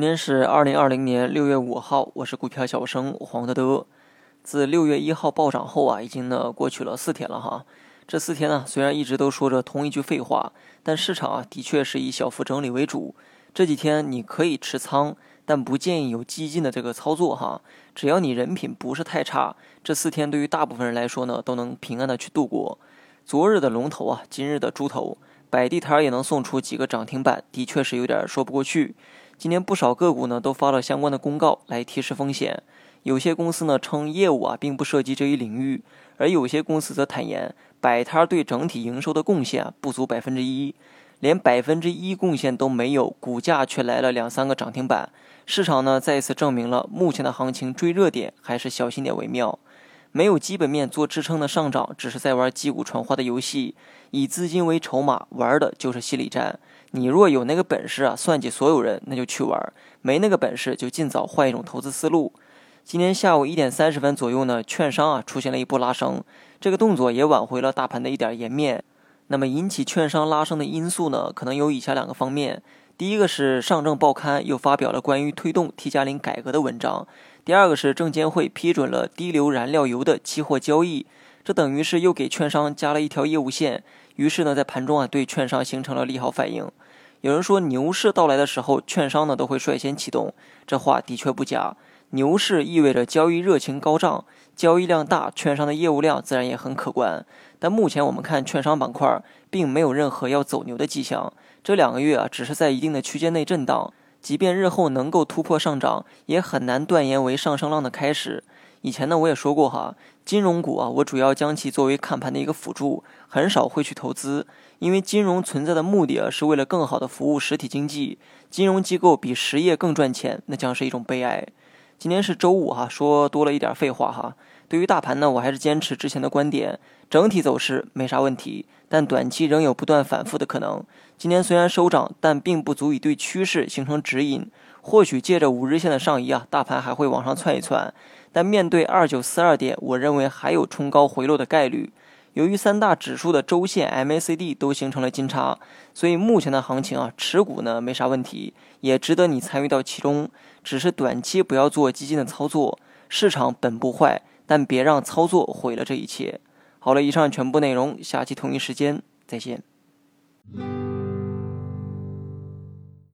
今天是二零二零年六月五号，我是股票小生黄德德。自六月一号暴涨后啊，已经呢过去了四天了哈。这四天呢，虽然一直都说着同一句废话，但市场啊的确是以小幅整理为主。这几天你可以持仓，但不建议有激进的这个操作哈。只要你人品不是太差，这四天对于大部分人来说呢，都能平安的去度过。昨日的龙头啊，今日的猪头，摆地摊也能送出几个涨停板，的确是有点说不过去。今年不少个股呢都发了相关的公告来提示风险，有些公司呢称业务啊并不涉及这一领域，而有些公司则坦言摆摊对整体营收的贡献不足百分之一，连百分之一贡献都没有，股价却来了两三个涨停板，市场呢再一次证明了目前的行情追热点还是小心点为妙。没有基本面做支撑的上涨，只是在玩击鼓传花的游戏，以资金为筹码，玩的就是心理战。你若有那个本事啊，算计所有人，那就去玩；没那个本事，就尽早换一种投资思路。今天下午一点三十分左右呢，券商啊出现了一波拉升，这个动作也挽回了大盘的一点颜面。那么引起券商拉升的因素呢，可能有以下两个方面：第一个是上证报刊又发表了关于推动 T 加零改革的文章。第二个是证监会批准了低硫燃料油的期货交易，这等于是又给券商加了一条业务线。于是呢，在盘中啊，对券商形成了利好反应。有人说牛市到来的时候，券商呢都会率先启动，这话的确不假。牛市意味着交易热情高涨，交易量大，券商的业务量自然也很可观。但目前我们看券商板块，并没有任何要走牛的迹象。这两个月啊，只是在一定的区间内震荡。即便日后能够突破上涨，也很难断言为上升浪的开始。以前呢，我也说过哈，金融股啊，我主要将其作为看盘的一个辅助，很少会去投资，因为金融存在的目的啊，是为了更好的服务实体经济。金融机构比实业更赚钱，那将是一种悲哀。今天是周五哈，说多了一点废话哈。对于大盘呢，我还是坚持之前的观点，整体走势没啥问题，但短期仍有不断反复的可能。今天虽然收涨，但并不足以对趋势形成指引。或许借着五日线的上移啊，大盘还会往上窜一窜。但面对二九四二点，我认为还有冲高回落的概率。由于三大指数的周线 MACD 都形成了金叉，所以目前的行情啊，持股呢没啥问题，也值得你参与到其中。只是短期不要做基金的操作，市场本不坏。但别让操作毁了这一切。好了，以上全部内容，下期同一时间再见。